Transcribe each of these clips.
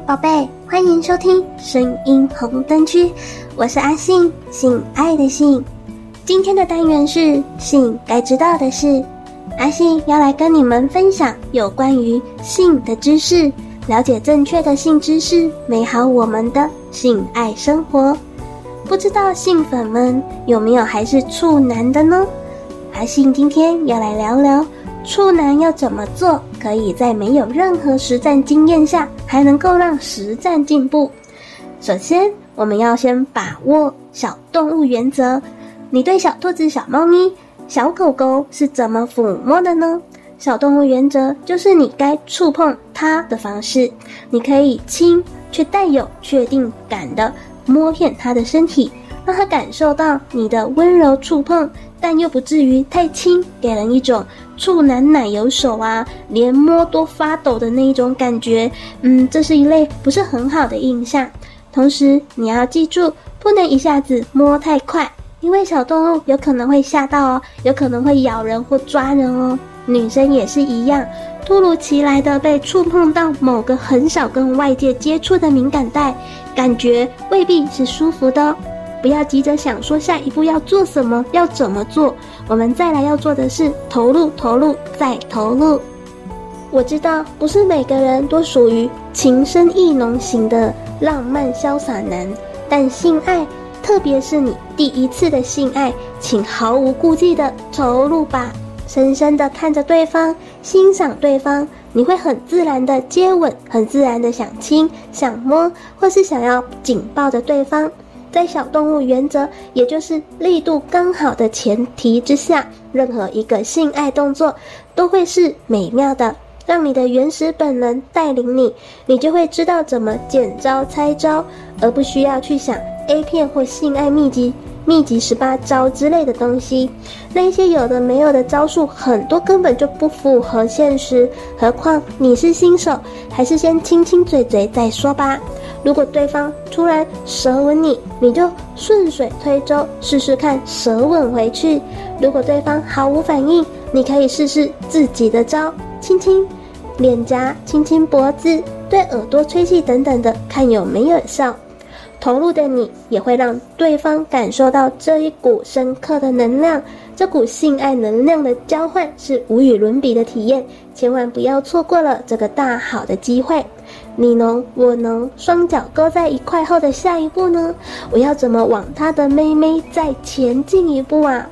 宝贝，欢迎收听声音红灯区，我是阿信，性爱的性。今天的单元是性该知道的事，阿信要来跟你们分享有关于性的知识，了解正确的性知识，美好我们的性爱生活。不知道性粉们有没有还是处男的呢？阿信今天要来聊聊。处男要怎么做，可以在没有任何实战经验下，还能够让实战进步？首先，我们要先把握小动物原则。你对小兔子、小猫咪、小狗狗是怎么抚摸的呢？小动物原则就是你该触碰它的方式，你可以轻却带有确定感的摸遍它的身体，让它感受到你的温柔触碰。但又不至于太轻，给人一种处男奶油手啊，连摸都发抖的那一种感觉。嗯，这是一类不是很好的印象。同时，你要记住，不能一下子摸太快，因为小动物有可能会吓到哦，有可能会咬人或抓人哦。女生也是一样，突如其来的被触碰到某个很少跟外界接触的敏感带，感觉未必是舒服的哦。不要急着想说下一步要做什么，要怎么做。我们再来要做的是投入、投入再投入。我知道不是每个人都属于情深意浓型的浪漫潇洒男，但性爱，特别是你第一次的性爱，请毫无顾忌的投入吧，深深的看着对方，欣赏对方，你会很自然的接吻，很自然的想亲、想摸，或是想要紧抱着对方。在小动物原则，也就是力度刚好的前提之下，任何一个性爱动作都会是美妙的。让你的原始本能带领你，你就会知道怎么见招拆招，而不需要去想 A 片或性爱秘籍、秘籍十八招之类的东西。那些有的没有的招数，很多根本就不符合现实。何况你是新手，还是先亲亲嘴嘴再说吧。如果对方突然舌吻你，你就顺水推舟试试看舌吻回去。如果对方毫无反应，你可以试试自己的招，亲亲脸颊，亲亲脖子，对耳朵吹气等等的，看有没有效。投入的你也会让对方感受到这一股深刻的能量，这股性爱能量的交换是无与伦比的体验，千万不要错过了这个大好的机会。你侬我侬，双脚勾在一块后的下一步呢？我要怎么往他的妹妹再前进一步啊？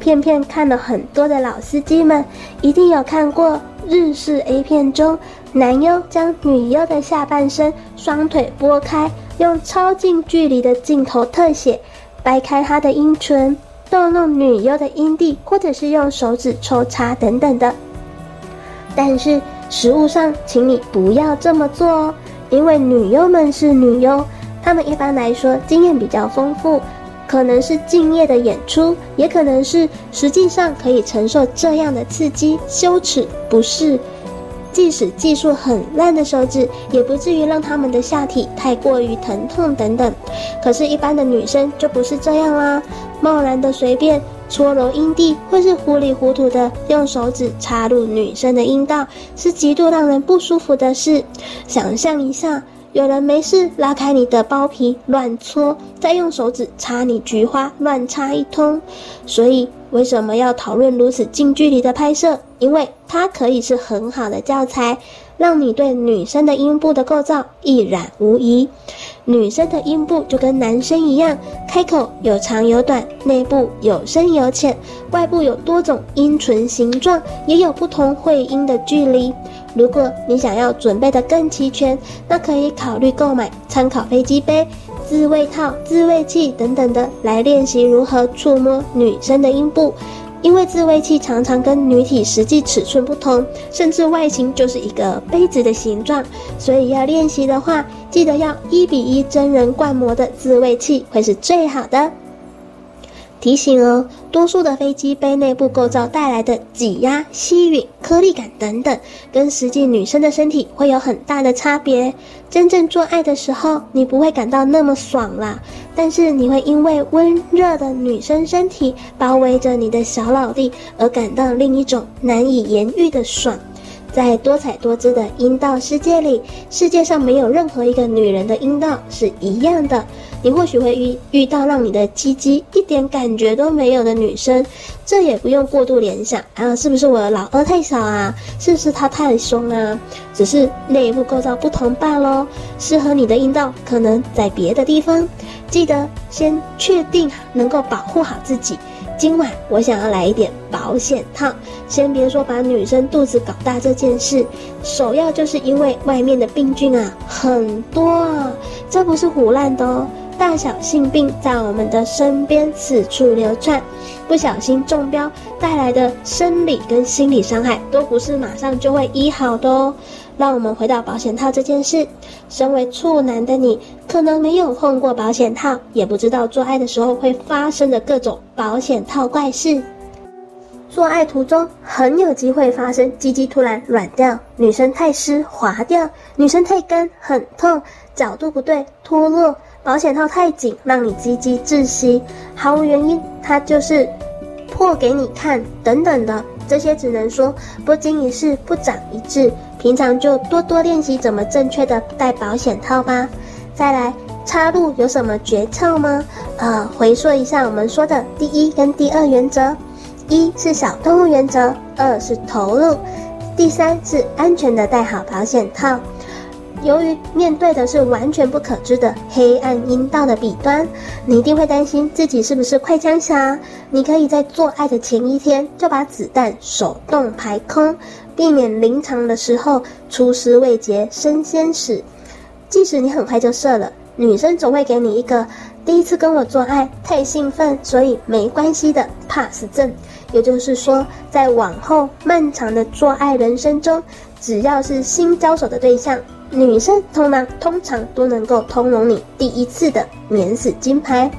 片片看了很多的老司机们，一定有看过日式 A 片中，男优将女优的下半身双腿拨开。用超近距离的镜头特写，掰开她的阴唇，逗弄女优的阴蒂，或者是用手指抽插等等的。但是实物上，请你不要这么做哦，因为女优们是女优，她们一般来说经验比较丰富，可能是敬业的演出，也可能是实际上可以承受这样的刺激、羞耻、不适。即使技术很烂的手指，也不至于让他们的下体太过于疼痛等等。可是，一般的女生就不是这样啦，贸然的随便搓揉阴蒂，或是糊里糊涂的用手指插入女生的阴道，是极度让人不舒服的事。想象一下。有人没事拉开你的包皮乱搓，再用手指插你菊花乱插一通，所以为什么要讨论如此近距离的拍摄？因为它可以是很好的教材，让你对女生的阴部的构造一览无遗。女生的阴部就跟男生一样，开口有长有短，内部有深有浅，外部有多种阴唇形状，也有不同会阴的距离。如果你想要准备得更齐全，那可以考虑购买参考飞机杯、自慰套、自慰器等等的，来练习如何触摸女生的阴部。因为自慰器常常跟女体实际尺寸不同，甚至外形就是一个杯子的形状，所以要练习的话，记得要一比一真人灌模的自慰器会是最好的。提醒哦，多数的飞机杯内部构造带来的挤压、吸吮、颗粒感等等，跟实际女生的身体会有很大的差别。真正做爱的时候，你不会感到那么爽啦，但是你会因为温热的女生身体包围着你的小老弟而感到另一种难以言喻的爽。在多彩多姿的阴道世界里，世界上没有任何一个女人的阴道是一样的。你或许会遇遇到让你的鸡鸡一点感觉都没有的女生，这也不用过度联想啊，是不是我的老二太小啊？是不是他太凶啊？只是内部构造不同罢喽。适合你的阴道可能在别的地方，记得先确定能够保护好自己。今晚我想要来一点保险套，先别说把女生肚子搞大这件事，首要就是因为外面的病菌啊很多啊，这不是唬烂的哦，大小性病在我们的身边四处流窜，不小心中标带来的生理跟心理伤害都不是马上就会医好的哦。让我们回到保险套这件事。身为处男的你，可能没有碰过保险套，也不知道做爱的时候会发生的各种保险套怪事。做爱途中很有机会发生鸡鸡突然软掉，女生太湿滑掉，女生太干很痛，角度不对脱落，保险套太紧让你鸡鸡窒息，毫无原因，它就是破给你看等等的。这些只能说不经一事不长一智，平常就多多练习怎么正确的戴保险套吧。再来，插入有什么诀窍吗？呃，回说一下我们说的第一跟第二原则：一是小动物原则，二是投入，第三是安全的戴好保险套。由于面对的是完全不可知的黑暗阴道的彼端，你一定会担心自己是不是快枪侠。你可以在做爱的前一天就把子弹手动排空，避免临场的时候出师未捷身先死。即使你很快就射了，女生总会给你一个第一次跟我做爱太兴奋，所以没关系的 pass 证。也就是说，在往后漫长的做爱人生中，只要是新交手的对象。女生通常通常都能够通融你第一次的免死金牌。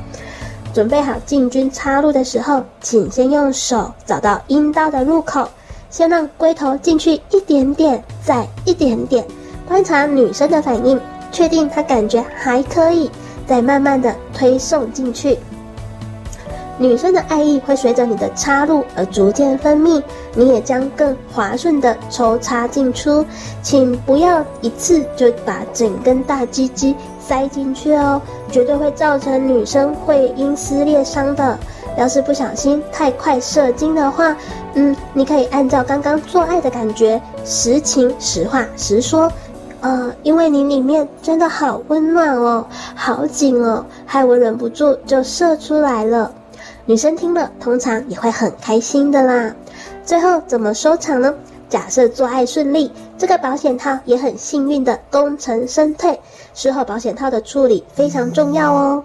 准备好进军插入的时候，请先用手找到阴道的入口，先让龟头进去一点点，再一点点，观察女生的反应，确定她感觉还可以，再慢慢的推送进去。女生的爱意会随着你的插入而逐渐分泌，你也将更滑顺的抽插进出。请不要一次就把整根大鸡鸡塞进去哦，绝对会造成女生会阴撕裂伤的。要是不小心太快射精的话，嗯，你可以按照刚刚做爱的感觉，实情实话实说。呃，因为你里面真的好温暖哦，好紧哦，害我忍不住就射出来了。女生听了，通常也会很开心的啦。最后怎么收场呢？假设做爱顺利，这个保险套也很幸运的功成身退。事后保险套的处理非常重要哦。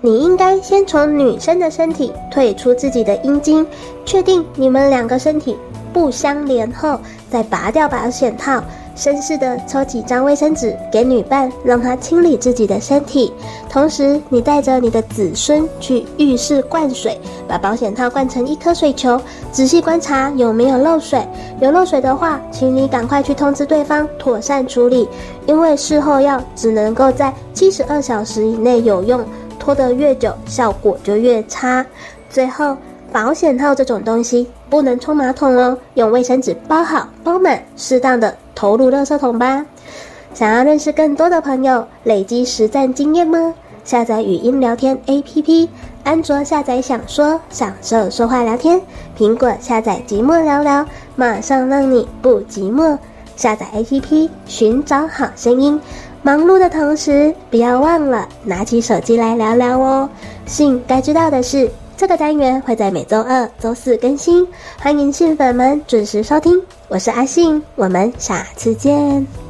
你应该先从女生的身体退出自己的阴茎，确定你们两个身体不相连后，再拔掉保险套。绅士的抽几张卫生纸给女伴，让她清理自己的身体。同时，你带着你的子孙去浴室灌水，把保险套灌成一颗水球，仔细观察有没有漏水。有漏水的话，请你赶快去通知对方妥善处理，因为事后药只能够在七十二小时以内有用，拖得越久，效果就越差。最后，保险套这种东西不能冲马桶哦，用卫生纸包好包满，适当的。投入垃圾桶吧！想要认识更多的朋友，累积实战经验吗？下载语音聊天 APP，安卓下载想说，享受说话聊天；苹果下载寂寞聊聊，马上让你不寂寞。下载 APP，寻找好声音。忙碌的同时，不要忘了拿起手机来聊聊哦。信该知道的事。这个单元会在每周二、周四更新，欢迎新粉们准时收听。我是阿信，我们下次见。